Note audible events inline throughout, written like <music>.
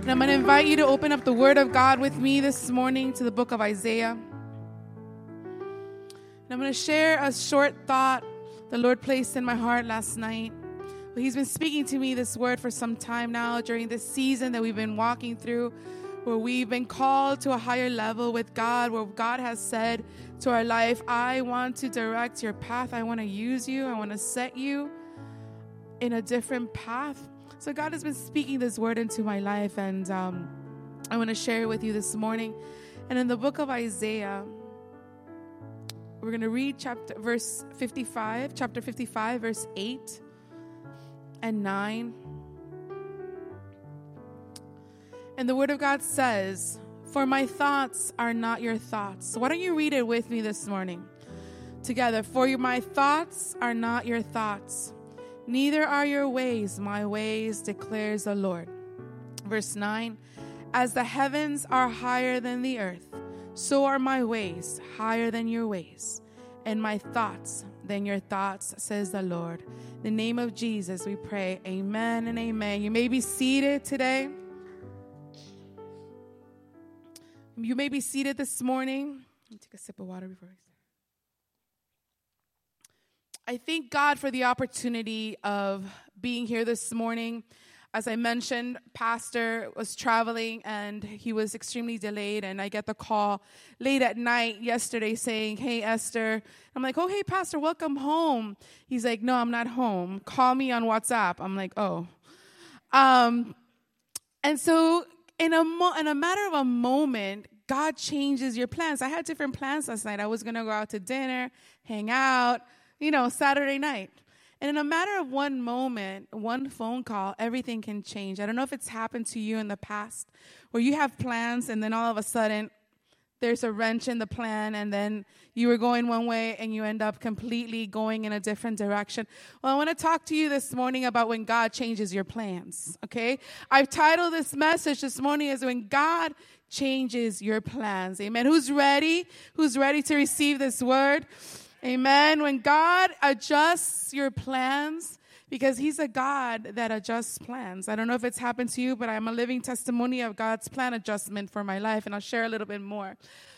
And I'm going to invite you to open up the Word of God with me this morning to the book of Isaiah. And I'm going to share a short thought the Lord placed in my heart last night. Well, he's been speaking to me this word for some time now during this season that we've been walking through, where we've been called to a higher level with God, where God has said to our life, I want to direct your path. I want to use you. I want to set you in a different path. So God has been speaking this word into my life, and um, I want to share it with you this morning. And in the book of Isaiah, we're going to read chapter verse 55, chapter 55, verse 8 and 9. And the word of God says, For my thoughts are not your thoughts. So why don't you read it with me this morning together? For my thoughts are not your thoughts Neither are your ways my ways, declares the Lord. Verse 9 As the heavens are higher than the earth, so are my ways higher than your ways, and my thoughts than your thoughts, says the Lord. In the name of Jesus, we pray. Amen and amen. You may be seated today. You may be seated this morning. Take a sip of water before I I thank God for the opportunity of being here this morning. As I mentioned, Pastor was traveling and he was extremely delayed. And I get the call late at night yesterday saying, Hey, Esther. I'm like, Oh, hey, Pastor, welcome home. He's like, No, I'm not home. Call me on WhatsApp. I'm like, Oh. Um, and so, in a, mo- in a matter of a moment, God changes your plans. I had different plans last night. I was going to go out to dinner, hang out you know, Saturday night. And in a matter of one moment, one phone call, everything can change. I don't know if it's happened to you in the past where you have plans and then all of a sudden there's a wrench in the plan and then you were going one way and you end up completely going in a different direction. Well, I want to talk to you this morning about when God changes your plans, okay? I've titled this message this morning as when God changes your plans. Amen. Who's ready? Who's ready to receive this word? Amen. When God adjusts your plans, because He's a God that adjusts plans. I don't know if it's happened to you, but I'm a living testimony of God's plan adjustment for my life, and I'll share a little bit more.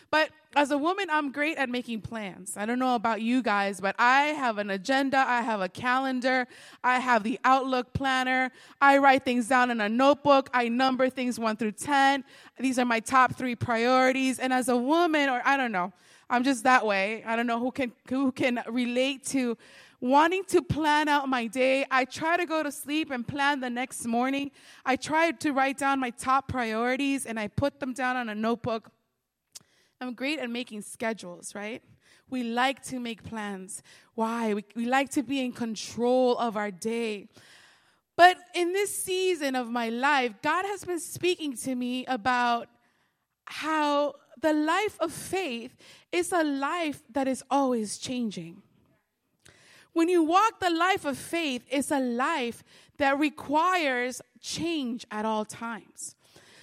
But as a woman, I'm great at making plans. I don't know about you guys, but I have an agenda. I have a calendar. I have the Outlook planner. I write things down in a notebook. I number things one through 10. These are my top three priorities. And as a woman, or I don't know, I'm just that way. I don't know who can who can relate to wanting to plan out my day. I try to go to sleep and plan the next morning. I try to write down my top priorities and I put them down on a notebook. I'm great at making schedules, right? We like to make plans. Why? We, we like to be in control of our day. But in this season of my life, God has been speaking to me about how the life of faith is a life that is always changing. When you walk the life of faith, it's a life that requires change at all times.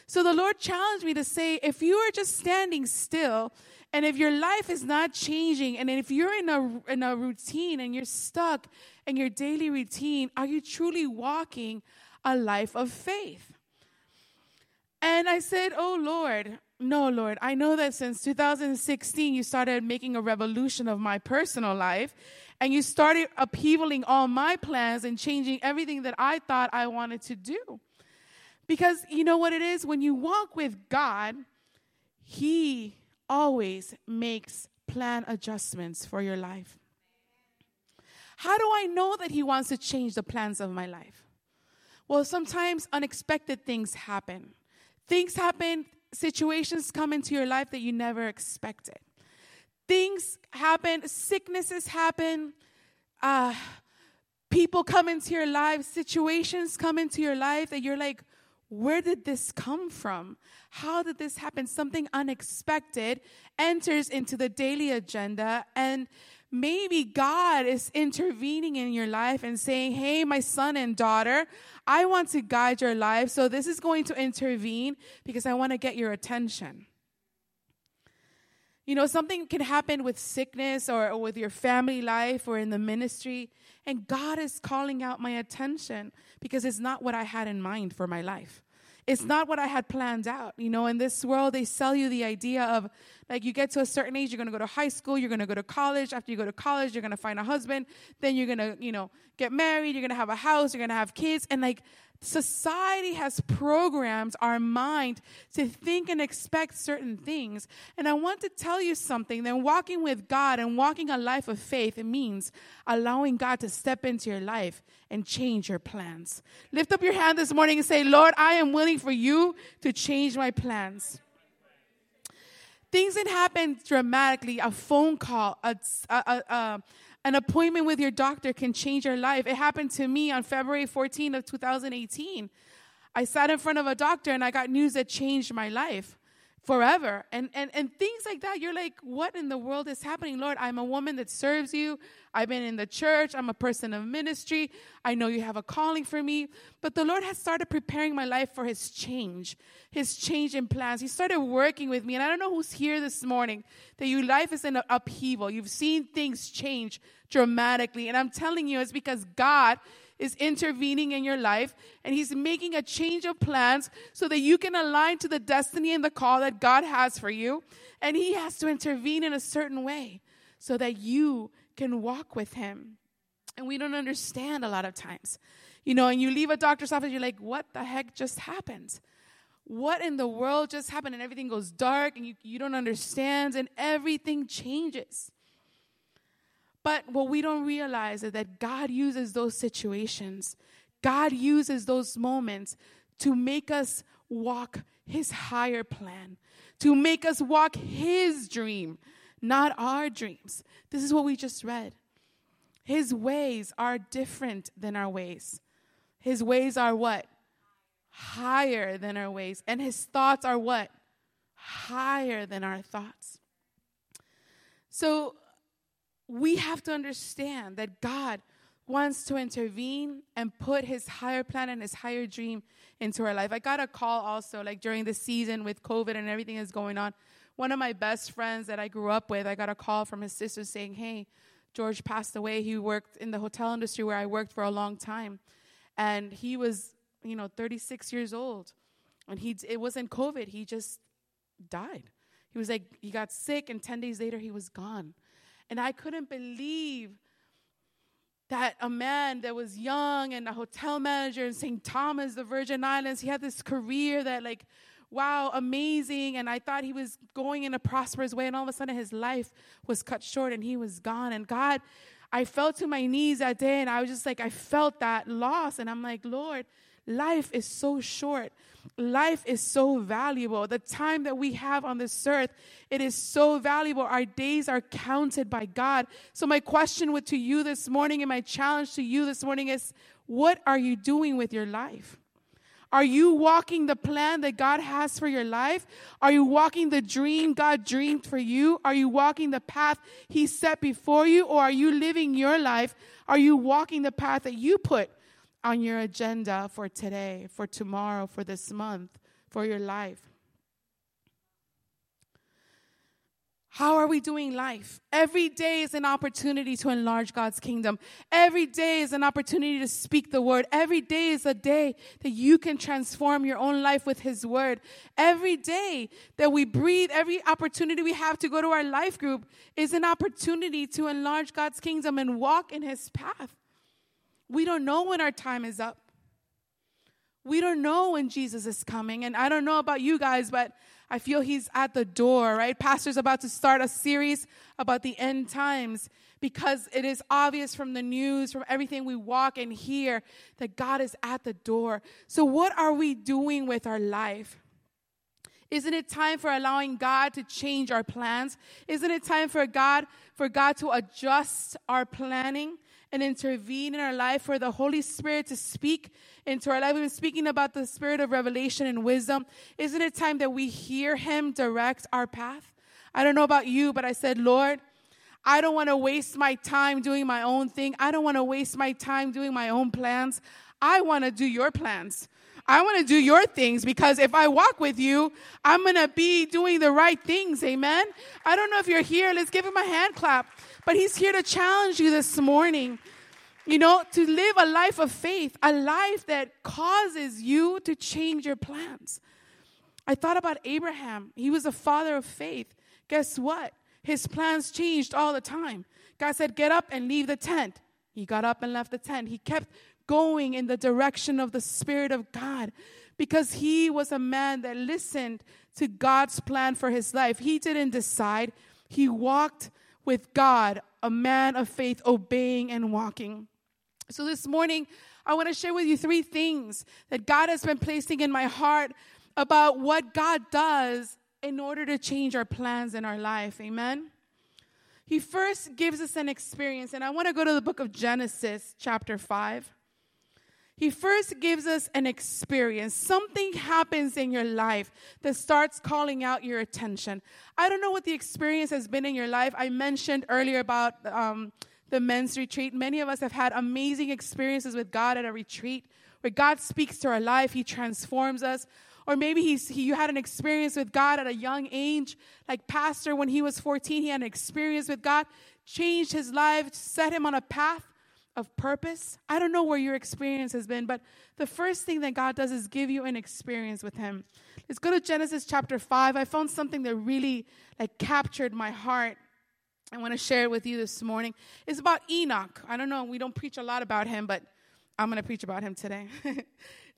So the Lord challenged me to say, if you are just standing still, and if your life is not changing, and if you're in a, in a routine and you're stuck in your daily routine, are you truly walking a life of faith? And I said, Oh Lord, no, Lord, I know that since 2016, you started making a revolution of my personal life and you started upheavaling all my plans and changing everything that I thought I wanted to do. Because you know what it is? When you walk with God, He always makes plan adjustments for your life. How do I know that He wants to change the plans of my life? Well, sometimes unexpected things happen. Things happen situations come into your life that you never expected. Things happen, sicknesses happen, uh, people come into your life, situations come into your life that you're like, where did this come from? How did this happen? Something unexpected enters into the daily agenda and maybe God is intervening in your life and saying, Hey, my son and daughter, I want to guide your life. So this is going to intervene because I want to get your attention. You know, something can happen with sickness or, or, with your family life or in the ministry, and God is calling out my attention because it's not what I had in mind for my life. It's not what I had planned out. You know, in this world, they sell you the idea of like you get to a certain age, you're going to go to high school, you're going to go to college. After you go to college, you're going to find a husband. Then you're going to, you know, get married. You're going to have a house. You're going to have kids. And like society has programmed our mind to think and expect certain things. And I want to tell you something that walking with God and walking a life of faith, it means allowing God to step into your life and change your plans. Lift up your hand this morning and say, Lord, I am willing for you to change my plans. Things that happen dramatically, a phone call, a, a, a, an appointment with your doctor can change your life. It happened to me on February 14 of 2018. I sat in front of a doctor and I got news that changed my life forever. And, and and things like that you're like what in the world is happening? Lord i'm a woman that serves you. I've been in the church. I'm a person of ministry. I know you have a calling for me. But the lord has started preparing my life for his change his change in plans. He started working with me. And i don't know who's here this morning that your life is in an upheaval. You've seen things change dramatically. And i'm telling you it's because god is intervening in your life and He's making a change of plans so that you can align to the destiny and the call that God has for you. And He has to intervene in a certain way so that you can walk with Him. And we don't understand a lot of times. You know, and you leave a doctor's office, you're like, what the heck just happened? What in the world just happened? And everything goes dark and you, you don't understand and everything changes. But what we don't realize is that God uses those situations, God uses those moments to make us walk His higher plan, to make us walk His dream, not our dreams. This is what we just read. His ways are different than our ways. His ways are what? Higher than our ways. And his thoughts are what? Higher than our thoughts. So we have to understand that God wants to intervene and put his higher plan and his higher dream into our life. I got a call also, like during the season with COVID and everything is going on. One of my best friends that I grew up with, I got a call from his sister saying, Hey, George passed away. He worked in the hotel industry where I worked for a long time. And he was, you know, 36 years old. And he, it wasn't COVID, he just died. He was like, he got sick, and 10 days later, he was gone. And I couldn't believe that a man that was young and a hotel manager in St. Thomas, the Virgin Islands, he had this career that, like, wow, amazing. And I thought he was going in a prosperous way. And all of a sudden, his life was cut short and he was gone. And God, I fell to my knees that day and I was just like, I felt that loss. And I'm like, Lord, life is so short. Life is so valuable. The time that we have on this earth, it is so valuable. Our days are counted by God. So my question to you this morning and my challenge to you this morning is what are you doing with your life? Are you walking the plan that God has for your life? Are you walking the dream God dreamed for you? Are you walking the path He set before you? Or are you living your life? Are you walking the path that you put on your agenda for today, for tomorrow, for this month, for your life? How are we doing life? Every day is an opportunity to enlarge God's kingdom. Every day is an opportunity to speak the word. Every day is a day that you can transform your own life with His word. Every day that we breathe, every opportunity we have to go to our life group is an opportunity to enlarge God's kingdom and walk in His path. We don't know when our time is up. We don't know when Jesus is coming. And I don't know about you guys, but I feel he's at the door, right? Pastor's about to start a series about the end times because it is obvious from the news, from everything we walk and hear, that God is at the door. So, what are we doing with our life? Isn't it time for allowing God to change our plans? Isn't it time for God for God to adjust our planning? And intervene in our life, for the Holy Spirit to speak into our life. We've been speaking about the spirit of revelation and wisdom. Isn't it time that we hear Him direct our path? I don't know about you, but I said, Lord, I don't want to waste my time doing my own thing. I don't want to waste my time doing my own plans. I want to do your plans. I want to do your things because if I walk with you, I'm going to be doing the right things. Amen. I don't know if you're here. Let's give him a hand clap. But he's here to challenge you this morning. You know, to live a life of faith, a life that causes you to change your plans. I thought about Abraham. He was a father of faith. Guess what? His plans changed all the time. God said, Get up and leave the tent. He got up and left the tent. He kept going in the direction of the Spirit of God because he was a man that listened to God's plan for his life. He didn't decide, he walked with God, a man of faith, obeying and walking. So this morning, I want to share with you three things that God has been placing in my heart about what God does in order to change our plans in our life. Amen. He first gives us an experience, and I want to go to the book of Genesis, chapter 5. He first gives us an experience. Something happens in your life that starts calling out your attention. I don't know what the experience has been in your life. I mentioned earlier about um, the men's retreat. Many of us have had amazing experiences with God at a retreat where God speaks to our life, He transforms us. Or maybe he's, he, you had an experience with God at a young age, like Pastor when he was 14, he had an experience with God, changed his life, set him on a path of purpose. I don't know where your experience has been, but the first thing that God does is give you an experience with Him. Let's go to Genesis chapter 5. I found something that really like captured my heart. I want to share it with you this morning. It's about Enoch. I don't know, we don't preach a lot about him, but I'm going to preach about him today. <laughs>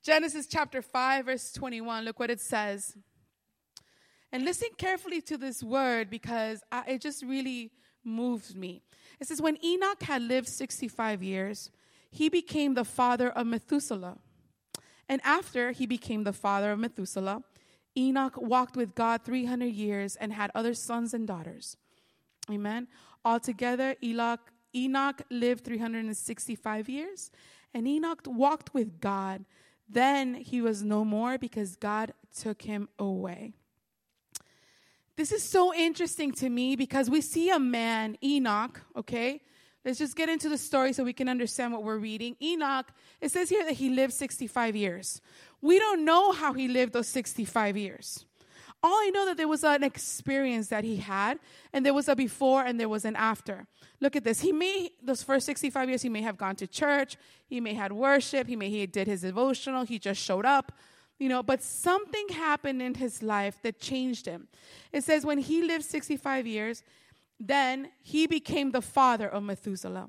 Genesis chapter 5, verse 21. Look what it says. And listen carefully to this word because I, it just really moves me. It says, When Enoch had lived 65 years, he became the father of Methuselah. And after he became the father of Methuselah, Enoch walked with God 300 years and had other sons and daughters. Amen. Altogether, Enoch, Enoch lived 365 years, and Enoch walked with God. Then he was no more because God took him away. This is so interesting to me because we see a man, Enoch, okay? Let's just get into the story so we can understand what we're reading. Enoch, it says here that he lived 65 years. We don't know how he lived those 65 years. All I know that there was an experience that he had, and there was a before and there was an after. Look at this. He may, those first 65 years, he may have gone to church, he may had worship, he may he did his devotional, he just showed up you know, but something happened in his life that changed him. It says when he lived 65 years, then he became the father of Methuselah.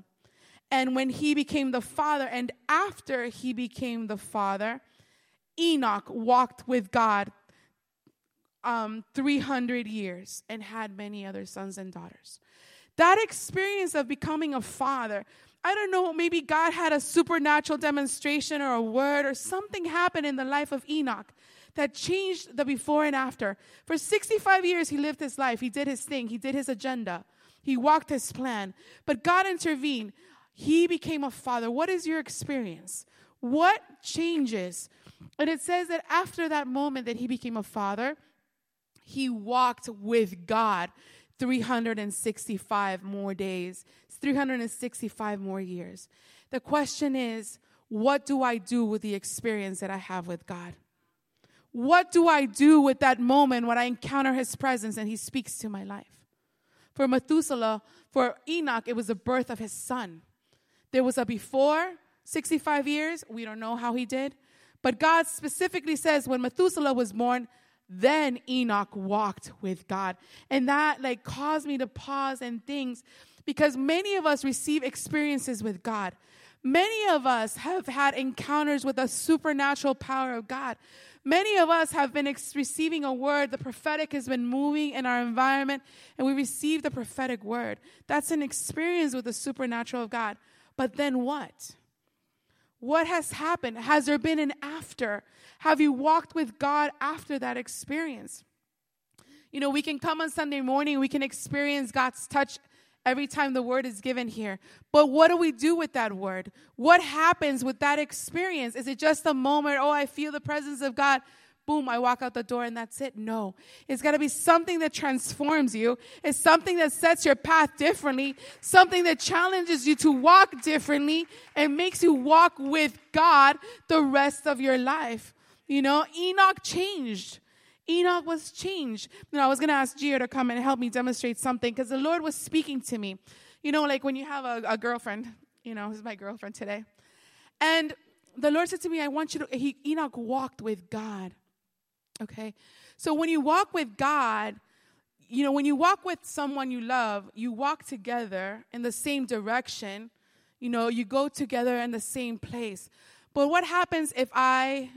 And when he became the father, and after he became the father, Enoch walked with God um, 300 years and had many other sons and daughters. That experience of becoming a father I don't know, maybe God had a supernatural demonstration or a word or something happened in the life of Enoch that changed the before and after. For 65 years, he lived his life. He did his thing, he did his agenda, he walked his plan. But God intervened. He became a father. What is your experience? What changes? And it says that after that moment that he became a father, he walked with God 365 more days, 365 more years. The question is, what do I do with the experience that I have with God? What do I do with that moment when I encounter his presence and he speaks to my life? For Methuselah, for Enoch, it was the birth of his son. There was a before 65 years. We don't know how he did. But God specifically says when Methuselah was born, then Enoch walked with God. And that like caused me to pause and things because many of us receive experiences with God. Many of us have had encounters with the supernatural power of God. Many of us have been ex- receiving a word. The prophetic has been moving in our environment, and we receive the prophetic word. That's an experience with the supernatural of God. But then what? What has happened? Has there been an after? Have you walked with God after that experience? You know, we can come on Sunday morning, we can experience God's touch every time the word is given here. But what do we do with that word? What happens with that experience? Is it just a moment, oh, I feel the presence of God? boom, I walk out the door and that's it. No. It's got to be something that transforms you. It's something that sets your path differently, something that challenges you to walk differently and makes you walk with God the rest of your life. You know, Enoch changed. Enoch was changed. You know, I was going to ask Gio to come and help me demonstrate something because the Lord was speaking to me. You know, like when you have a, a girlfriend You know, he's my girlfriend today. And the Lord said to me, I want you to, he, Enoch walked with God. Okay? So when you walk with God, you know, when you walk with someone you love, you walk together in the same direction. You know, you go together in the same place. But what happens if I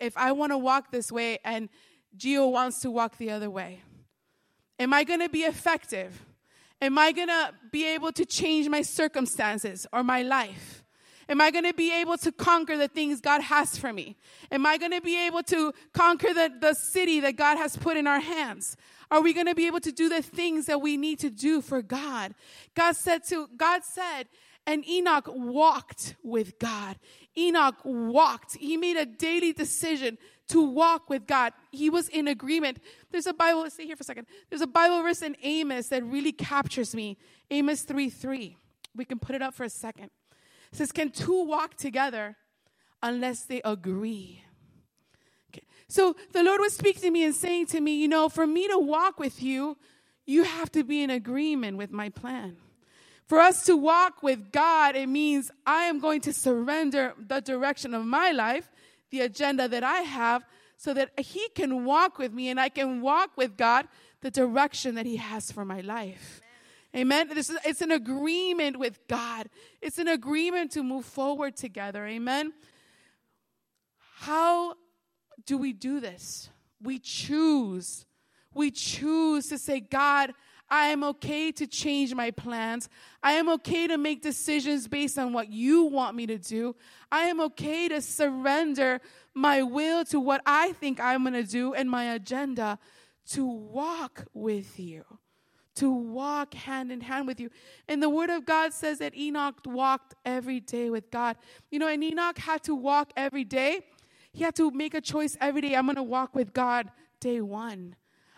if I want to walk this way and Gio wants to walk the other way? Am I going to be effective? Am I going to be able to change my circumstances or my life? Am I going to be able to conquer the things God has for me? Am I going to be able to conquer the, the city that God has put in our hands? Are we going to be able to do the things that we need to do for God? God said to, God said, and Enoch walked with God. Enoch walked. He made a daily decision to walk with God. He was in agreement. There's a Bible, let's stay here for a second. There's a Bible verse in Amos that really captures me. Amos 3 3. We can put it up for a second. It says, Can two walk together unless they agree? Okay. So the Lord was speaking to me and saying to me, You know, for me to walk with you, you have to be in agreement with my plan. For us to walk with God, it means I am going to surrender the direction of my life, the agenda that I have, so that He can walk with me and I can walk with God the direction that He has for my life. Amen. This is, it's an agreement with God. It's an agreement to move forward together. Amen. How do we do this? We choose. We choose to say, God, I am okay to change my plans. I am okay to make decisions based on what you want me to do. I am okay to surrender my will to what I think I'm going to do and my agenda to walk with you, to walk hand in hand with you. And the Word of God says that Enoch walked every day with God. You know, and Enoch had to walk every day. He had to make a choice every day. I'm going to walk with God day one.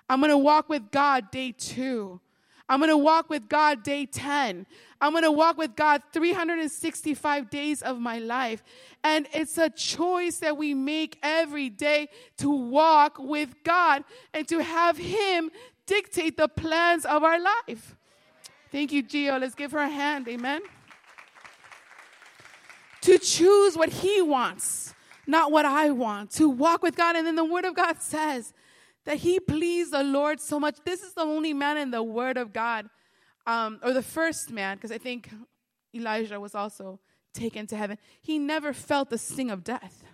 I'm going to walk with God day two. I'm going to walk with God day 10. I'm going to walk with God 365 days of my life. And it's a choice that we make every day to walk with God and to have Him dictate the plans of our life. Thank you, Gio. Let's give her a hand. Amen. To choose what He wants, not what I want. To walk with God. And then the Word of God says, that he pleased the Lord so much. This is the only man in the Word of God, um, or the first man, because I think Elijah was also taken to heaven. He never felt the sting of death.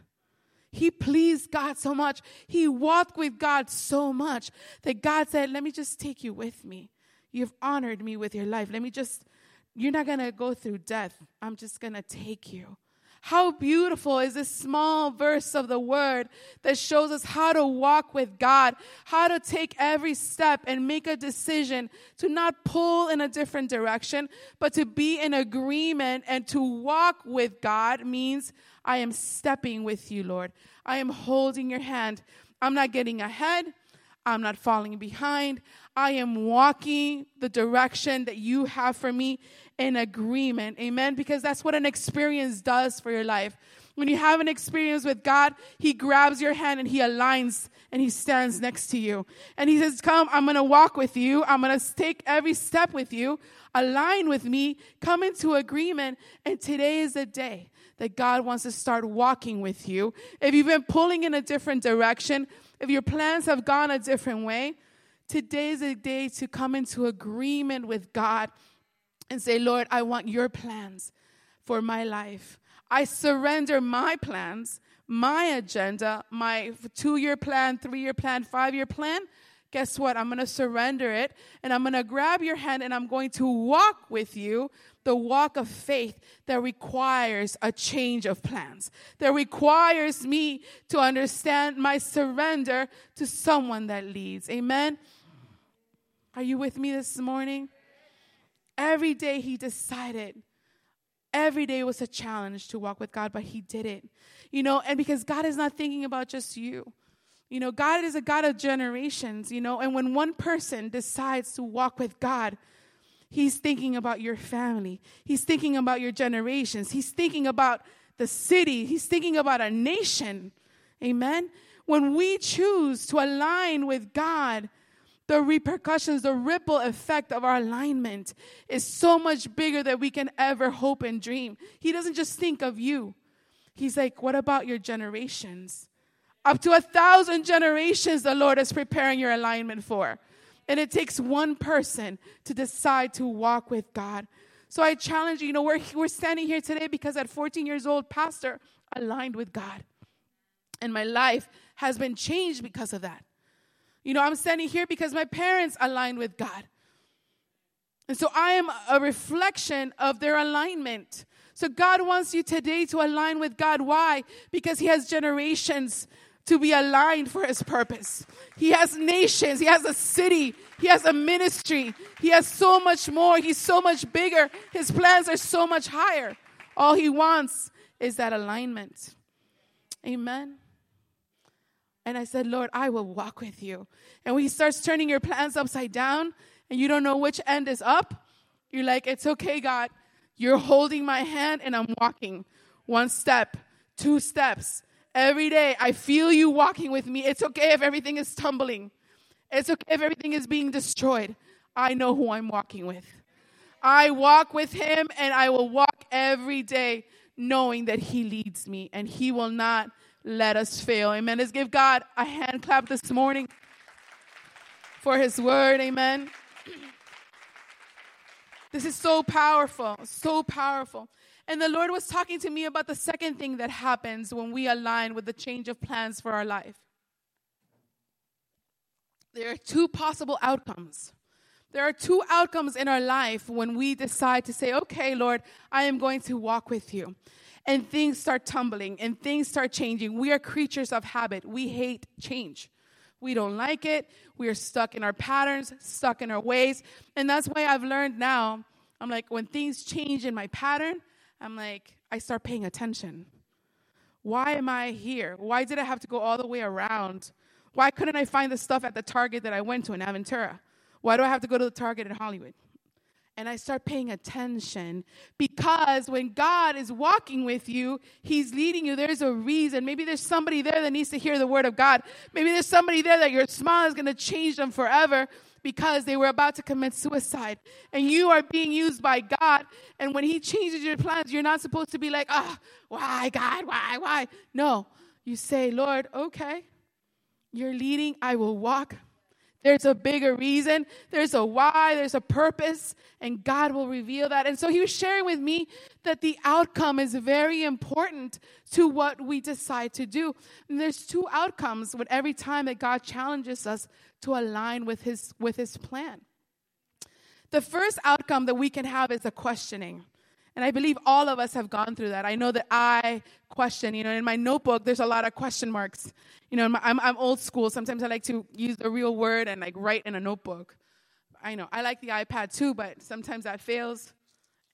He pleased God so much. He walked with God so much that God said, Let me just take you with me. You've honored me with your life. Let me just, you're not going to go through death. I'm just going to take you. How beautiful is this small verse of the word that shows us how to walk with God, how to take every step and make a decision to not pull in a different direction, but to be in agreement and to walk with God means I am stepping with you, Lord. I am holding your hand. I'm not getting ahead. I'm not falling behind. I am walking the direction that you have for me in agreement. Amen. Because that's what an experience does for your life. When you have an experience with God, He grabs your hand and He aligns and He stands next to you. And He says, Come, I'm going to walk with you. I'm going to take every step with you. Align with me. Come into agreement. And today is the day that God wants to start walking with you. If you've been pulling in a different direction, if your plans have gone a different way, today is a day to come into agreement with God and say, Lord, I want your plans for my life. I surrender my plans, my agenda, my two year plan, three year plan, five year plan. Guess what? I'm going to surrender it and I'm going to grab your hand and I'm going to walk with you the walk of faith that requires a change of plans, that requires me to understand my surrender to someone that leads. Amen. Are you with me this morning? Every day he decided. Every day was a challenge to walk with God, but he did it. You know, and because God is not thinking about just you. You know, God is a God of generations, you know, and when one person decides to walk with God, He's thinking about your family. He's thinking about your generations. He's thinking about the city. He's thinking about a nation. Amen. When we choose to align with God, the repercussions, the ripple effect of our alignment is so much bigger than we can ever hope and dream. He doesn't just think of you. He's like, what about your generations? Up to a thousand generations, the Lord is preparing your alignment for. And it takes one person to decide to walk with God. So I challenge you, you know, we're, we're standing here today because at 14 years old, Pastor aligned with God. And my life has been changed because of that. You know, I'm standing here because my parents aligned with God. And so I am a reflection of their alignment. So God wants you today to align with God. Why? Because He has generations to be aligned for His purpose. He has nations, He has a city, He has a ministry, He has so much more. He's so much bigger. His plans are so much higher. All He wants is that alignment. Amen. And I said, Lord, I will walk with you. And when He starts turning your plans upside down and you don't know which end is up, you're like, it's okay, God. You're holding my hand and I'm walking one step, two steps. Every day, I feel you walking with me. It's okay if everything is tumbling. It's okay if everything is being destroyed. I know who I'm walking with. I walk with him and I will walk every day knowing that he leads me and he will not let us fail. Amen. Let's give God a hand clap this morning for his word. Amen. This is so powerful, so powerful. And the Lord was talking to me about the second thing that happens when we align with the change of plans for our life. There are two possible outcomes. There are two outcomes in our life when we decide to say, okay, Lord, I am going to walk with you. And things start tumbling and things start changing. We are creatures of habit. We hate change. We don't like it. We are stuck in our patterns, stuck in our ways. And that's why I've learned now, I'm like, when things change in my pattern, I'm like, I start paying attention. Why am I here? Why did I have to go all the way around? Why couldn't I find the stuff at the Target that I went to in Aventura? Why do I have to go to the Target in Hollywood? And I start paying attention because when God is walking with you, He's leading you. There's a reason. Maybe there's somebody there that needs to hear the word of God. Maybe there's somebody there that your smile is going to change them forever because they were about to commit suicide. And you are being used by God. And when He changes your plans, you're not supposed to be like, oh, why, God? Why, why? No. You say, Lord, okay, you're leading. I will walk there's a bigger reason. There's a why. There's a purpose. And God will reveal that. And so he was sharing with me that the outcome is very important to what we decide to do. And there's two outcomes with every time that God challenges us to align with his, with his plan. The first outcome that we can have is a questioning. And I believe all of us have gone through that. I know that I question, you know, in my notebook, there's a lot of question marks. You know, I'm, I'm old school. Sometimes I like to use the real word and like write in a notebook. I know, I like the iPad too, but sometimes that fails.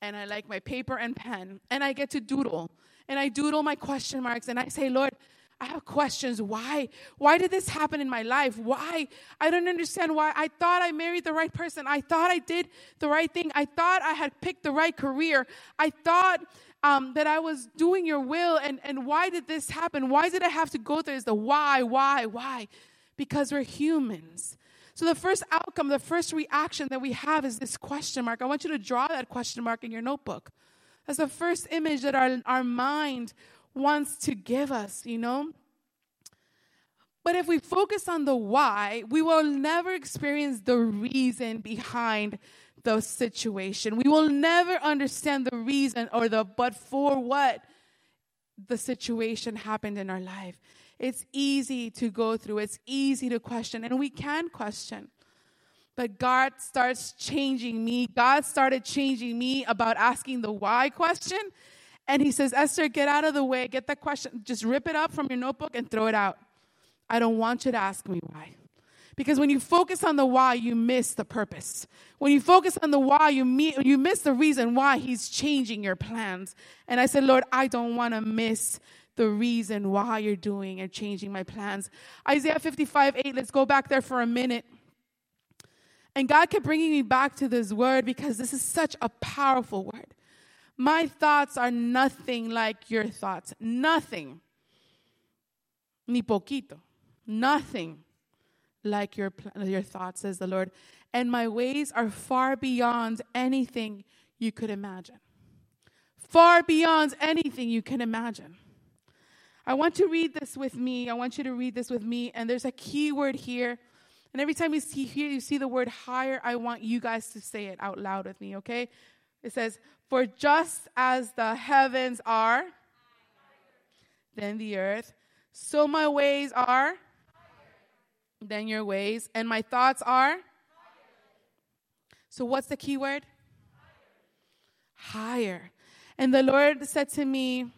And I like my paper and pen. And I get to doodle. And I doodle my question marks and I say, Lord, I have questions. Why? Why did this happen in my life? Why? I don't understand why. I thought I married the right person. I thought I did the right thing. I thought I had picked the right career. I thought um, that I was doing your will. And, and why did this happen? Why did I have to go through this? The why, why, why? Because we're humans. So the first outcome, the first reaction that we have is this question mark. I want you to draw that question mark in your notebook. That's the first image that our, our mind wants to give us, you know? But if we focus on the why, we will never experience the reason behind the situation. We will never understand the reason or the but for what the situation happened in our life. It's easy to go through, it's easy to question, and we can question. But God starts changing me. God started changing me about asking the why question and he says, Esther, get out of the way. Get that question. Just rip it up from your notebook and throw it out. I don't want you to ask me why. Because when you focus on the why, you miss the purpose. When you focus on the why, you, meet, you miss the reason why he's changing your plans. And I said, Lord, I don't want to miss the reason why you're doing and changing my plans. Isaiah 55 8, let's go back there for a minute. And God kept bringing me back to this word because this is such a powerful word. My thoughts are nothing like your thoughts. Nothing. Ni poquito. Nothing like your, your thoughts, says the Lord. And my ways are far beyond anything you could imagine. Far beyond anything you can imagine. I want to read this with me. I want you to read this with me. And there's a key word here. And every time you see here, you see the word higher, I want you guys to say it out loud with me, okay? It says, For just as the heavens are, than the earth, so my ways are than your ways, and my thoughts are. So, what's the key word? Higher. And the Lord said to me,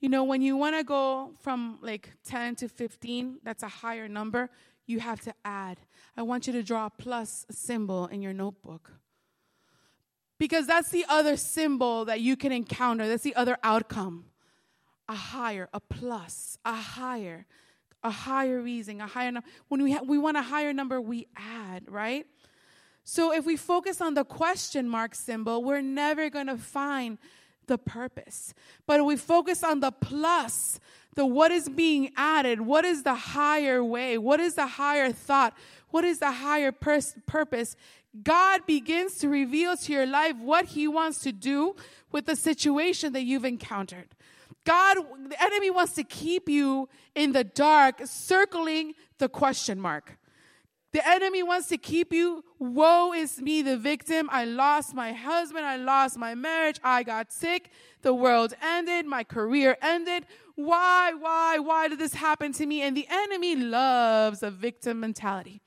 you know, when you want to go from like 10 to 15, that's a higher number, you have to add. I want you to draw a plus symbol in your notebook. Because that's the other symbol that you can encounter, that's the other outcome. A higher, a plus, a higher, a higher reason, a higher number. When we, ha- we want a higher number, we add, right? So if we focus on the question mark symbol, we're never going to find the purpose. But if we focus on the plus, the what is being added, what is the higher way, what is the higher thought, what is the higher pers- purpose. God begins to reveal to your life what He wants to do with the situation that you've encountered. God, the enemy wants to keep you in the dark, circling the question mark. The enemy wants to keep you. Woe is me, the victim. I lost my husband. I lost my marriage. I got sick. The world ended. My career ended. Why, why, why did this happen to me? And the enemy loves a victim mentality.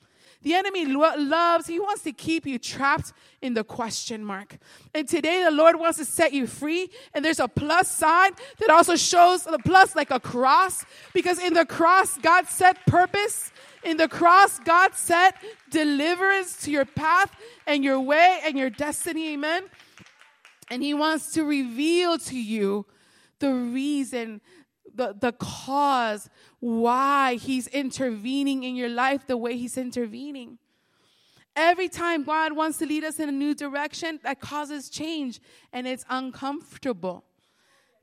The enemy lo- loves, he wants to keep you trapped in the question mark. And today the Lord wants to set you free. And there's a plus sign that also shows the plus like a cross, because in the cross, God set purpose in the cross, God set deliverance to your path and your way and your destiny. Amen. And He wants to reveal to you the reason, the, the cause why He's intervening in your life the way He's intervening. Every time God wants to lead us in a new direction, that causes change and it's uncomfortable.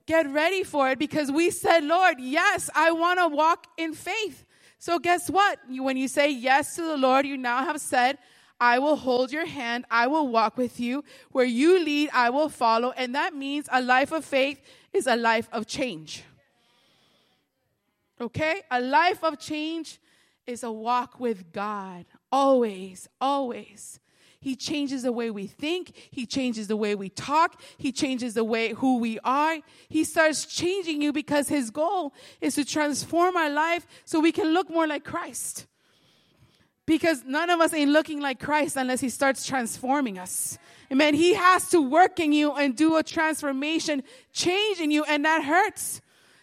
Get ready for it because we said, Lord, yes, I want to walk in faith. So, guess what? when you say yes to the Lord, you now have said, I will hold your hand. I will walk with you. Where you lead, I will follow. And that means a life of faith is a life of change. Okay? A life of change is a walk with God. Always, always. He changes the way we think. He changes the way we talk. He changes the way who we are. He starts changing you because his goal is to transform our life so we can look more like Christ. Because none of us ain't looking like Christ unless he starts transforming us. Amen. He has to work in you and do a transformation, change in you, and that hurts.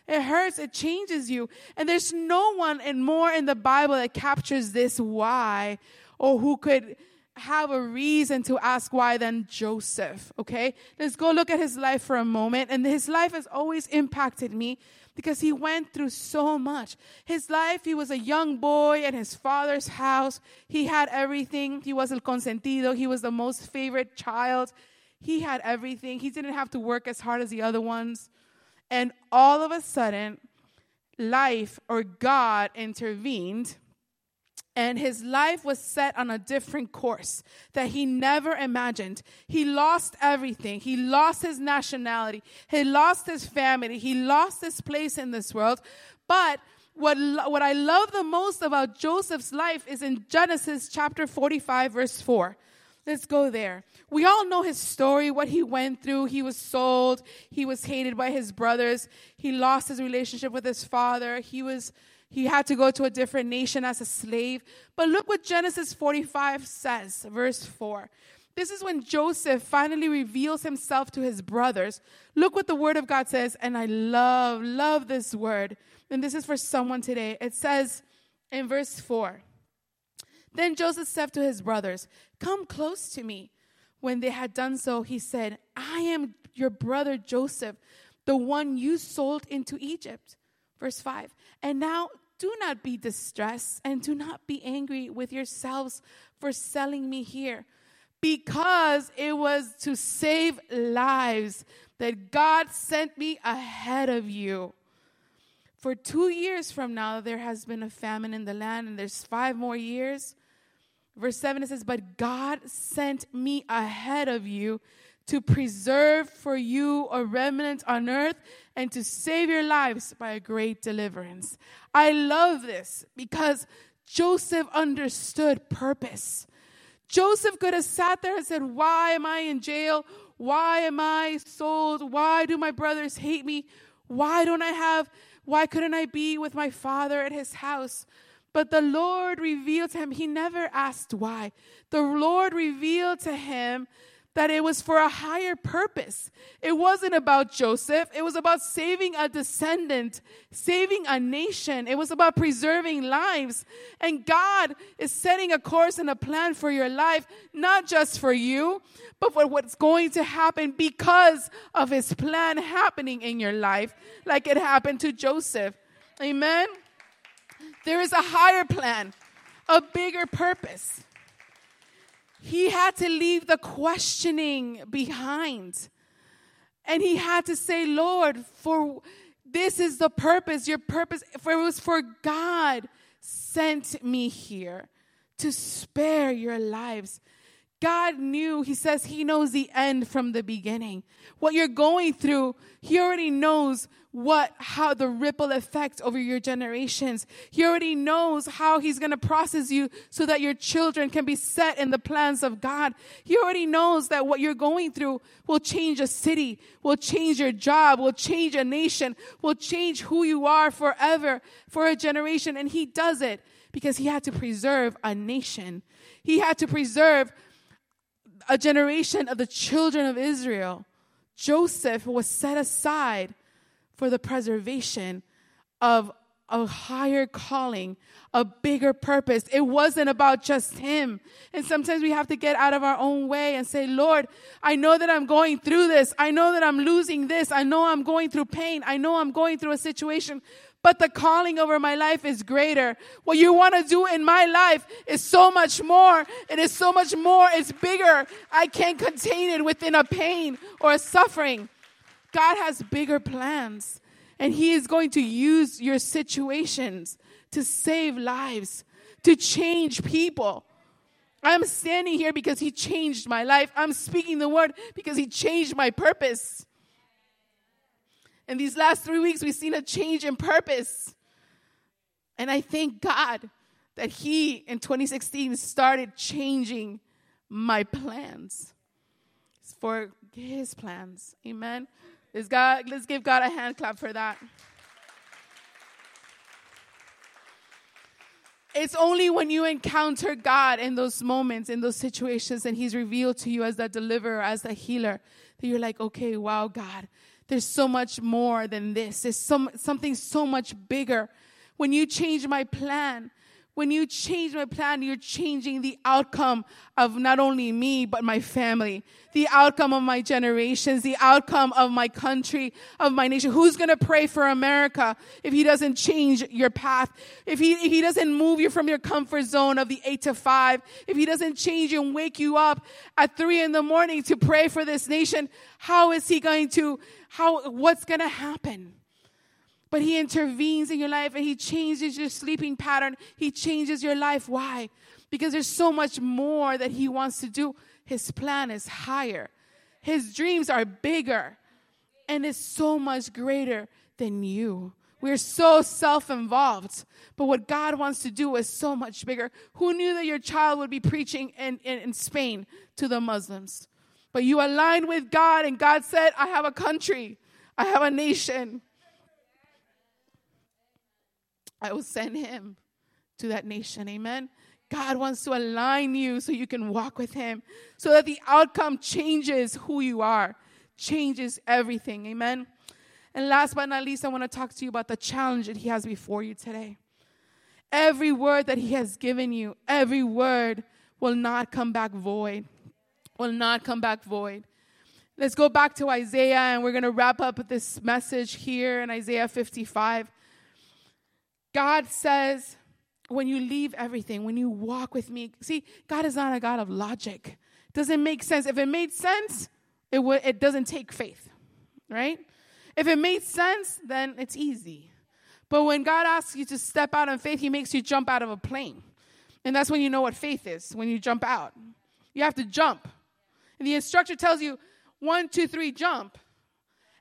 It hurts. It changes you. And there's no one and more in the Bible that captures this why or who could have a reason to ask why than Joseph, okay? Let's go look at his life for a moment. And his life has always impacted me because he went through so much. His life, he was a young boy in his father's house. He had everything. He was el consentido. He was the most favorite child. He had everything. He didn't have to work as hard as the other ones. And all of a sudden, life or God intervened and his life was set on a different course that he never imagined. He lost everything. He lost his nationality. He lost his family. He lost his place in this world. But what, what I love the most about Joseph's life is in Genesis chapter 45, verse 4. Let's go there. We all know his story, what he went through. He was sold. He was hated by his brothers. He lost his relationship with his father. He was he had to go to a different nation as a slave. But look what Genesis 45 says, verse 4. This is when Joseph finally reveals himself to his brothers. Look what the word of God says, and I love, love this word. And this is for someone today. It says in verse 4 Then Joseph said to his brothers, Come close to me. When they had done so, he said, I am your brother Joseph, the one you sold into Egypt. Verse 5 And now do not be distressed and do not be angry with yourselves for selling me here, because it was to save lives that God sent me ahead of you. for two years from now, there has been a famine in the land, and there's five more years. Verse 7 it says, But God sent me ahead of you to preserve for you a remnant on earth and to save your lives by a great deliverance. I love this because Joseph understood purpose. Joseph could have sat there and said, Why am I in jail? Why am I sold? Why do my brothers hate me? Why don't I have, why couldn't I be with my father at his house? But the Lord revealed to him, he never asked why. The Lord revealed to him that it was for a higher purpose. It wasn't about Joseph. It was about saving a descendant, saving a nation. It was about preserving lives. And God is setting a course and a plan for your life, not just for you, but for what's going to happen because of his plan happening in your life, like it happened to Joseph. Amen. There is a higher plan, a bigger purpose. He had to leave the questioning behind. And he had to say, Lord, for this is the purpose, your purpose, for it was for God sent me here to spare your lives. God knew, He says He knows the end from the beginning. What you're going through, He already knows what, how the ripple effect over your generations. He already knows how He's going to process you so that your children can be set in the plans of God. He already knows that what you're going through will change a city, will change your job, will change a nation, will change who you are forever for a generation. And He does it because He had to preserve a nation. He had to preserve a generation of the children of Israel, Joseph was set aside for the preservation of a higher calling, a bigger purpose. It wasn't about just him. And sometimes we have to get out of our own way and say, Lord, I know that I'm going through this. I know that I'm losing this. I know I'm going through pain. I know I'm going through a situation, but the calling over my life is greater. What you want to do in my life is so much more. It is so much more. It's bigger. I can't contain it within a pain or a suffering. God has bigger plans, and He is going to use your situations to save lives, to change people. I'm standing here because He changed my life. I'm speaking the word because He changed my purpose. In these last three weeks, we've seen a change in purpose. And I thank God that He in 2016 started changing my plans for His plans. Amen. Let's, God, let's give God a hand clap for that. It's only when you encounter God in those moments, in those situations, and He's revealed to you as the deliverer, as the healer, that you're like, okay, wow, God, there's so much more than this. There's some, something so much bigger. When you change my plan, when you change my plan, you're changing the outcome of not only me, but my family, the outcome of my generations, the outcome of my country, of my nation. Who's going to pray for America if he doesn't change your path? If he, if he doesn't move you from your comfort zone of the eight to five, if he doesn't change and wake you up at three in the morning to pray for this nation, how is he going to, how, what's going to happen? But He intervenes in your life and He changes your sleeping pattern. He changes your life. Why? Because there's so much more that He wants to do. His plan is higher, His dreams are bigger, and it's so much greater than you. We're so self involved. But what God wants to do is so much bigger. Who knew that your child would be preaching in, in, in Spain to the Muslims? But you aligned with God, and God said, I have a country, I have a nation. I will send him to that nation. Amen. God wants to align you so you can walk with him, so that the outcome changes who you are, changes everything. Amen. And last but not least, I want to talk to you about the challenge that he has before you today. Every word that he has given you, every word will not come back void. Will not come back void. Let's go back to Isaiah and we're going to wrap up this message here in Isaiah 55. God says, when you leave everything, when you walk with me, see, God is not a God of logic. Doesn't make sense. If it made sense, it would it doesn't take faith, right? If it made sense, then it's easy. But when God asks you to step out in faith, He makes you jump out of a plane. And that's when you know what faith is, when you jump out. You have to jump. And the instructor tells you, one, two, three, jump.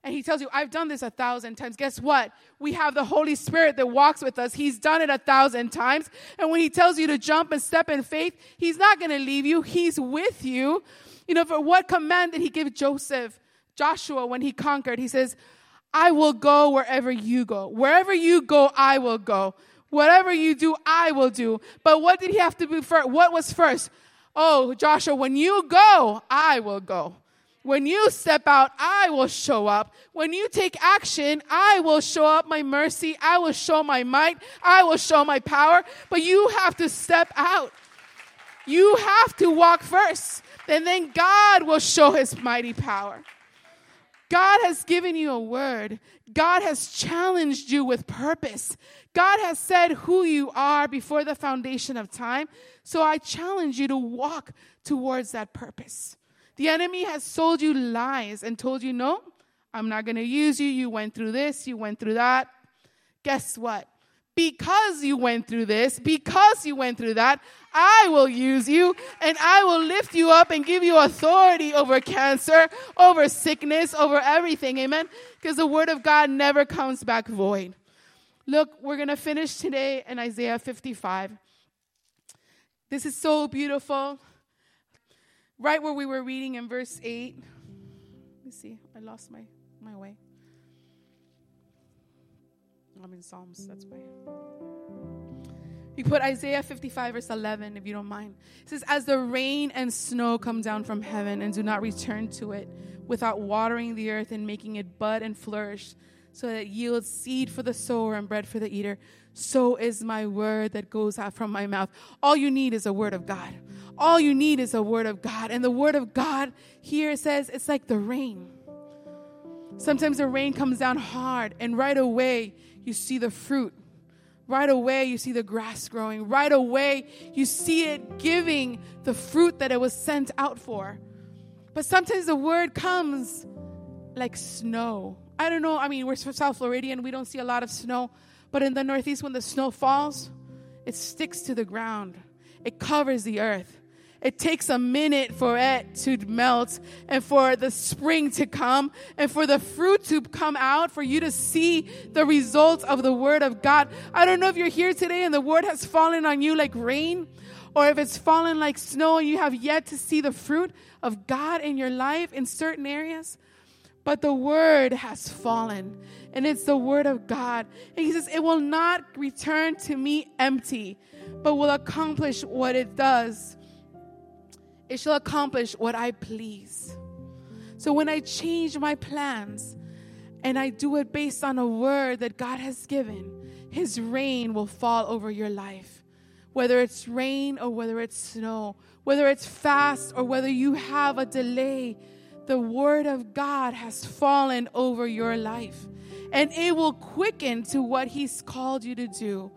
And he tells you, I've done this a thousand times. Guess what? We have the Holy Spirit that walks with us. He's done it a thousand times. And when he tells you to jump and step in faith, he's not going to leave you. He's with you. You know, for what command did he give Joseph, Joshua, when he conquered? He says, I will go wherever you go. Wherever you go, I will go. Whatever you do, I will do. But what did he have to do first? What was first? Oh, Joshua, when you go, I will go. When you step out, I will show up. When you take action, I will show up my mercy. I will show my might. I will show my power. But you have to step out. You have to walk first. And then God will show his mighty power. God has given you a word. God has challenged you with purpose. God has said who you are before the foundation of time. So I challenge you to walk towards that purpose. The enemy has sold you lies and told you, no, I'm not going to use you. You went through this, you went through that. Guess what? Because you went through this, because you went through that, I will use you and I will lift you up and give you authority over cancer, over sickness, over everything. Amen? Because the word of God never comes back void. Look, we're going to finish today in Isaiah 55. This is so beautiful. Right where we were reading in verse 8. Let me see. I lost my, my way. I'm in Psalms, that's why. You put Isaiah 55, verse 11, if you don't mind. It says, As the rain and snow come down from heaven and do not return to it without watering the earth and making it bud and flourish, so that it yields seed for the sower and bread for the eater. So is my word that goes out from my mouth. All you need is a word of God. All you need is a word of God. And the word of God here says it's like the rain. Sometimes the rain comes down hard, and right away you see the fruit. Right away, you see the grass growing. Right away, you see it giving the fruit that it was sent out for. But sometimes the word comes like snow I don't know. I mean, we're South Floridian. We don't see a lot of snow. But in the Northeast, when the snow falls, it sticks to the ground, it covers the earth. It takes a minute for it to melt and for the spring to come and for the fruit to come out, for you to see the results of the Word of God. I don't know if you're here today and the Word has fallen on you like rain or if it's fallen like snow and you have yet to see the fruit of God in your life in certain areas. But the word has fallen, and it's the word of God. And he says, It will not return to me empty, but will accomplish what it does. It shall accomplish what I please. So when I change my plans and I do it based on a word that God has given, his rain will fall over your life. Whether it's rain or whether it's snow, whether it's fast or whether you have a delay the word of God has fallen over your life. And it will quicken to what He's called you to do.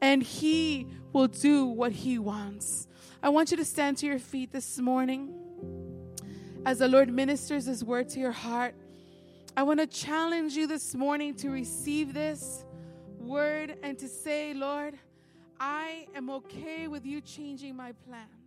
And He will do what He wants. I want you to stand to your feet this morning as the Lord ministers His word to your heart. I want to challenge you this morning to receive this word and to say, Lord, I am okay with you changing my plan.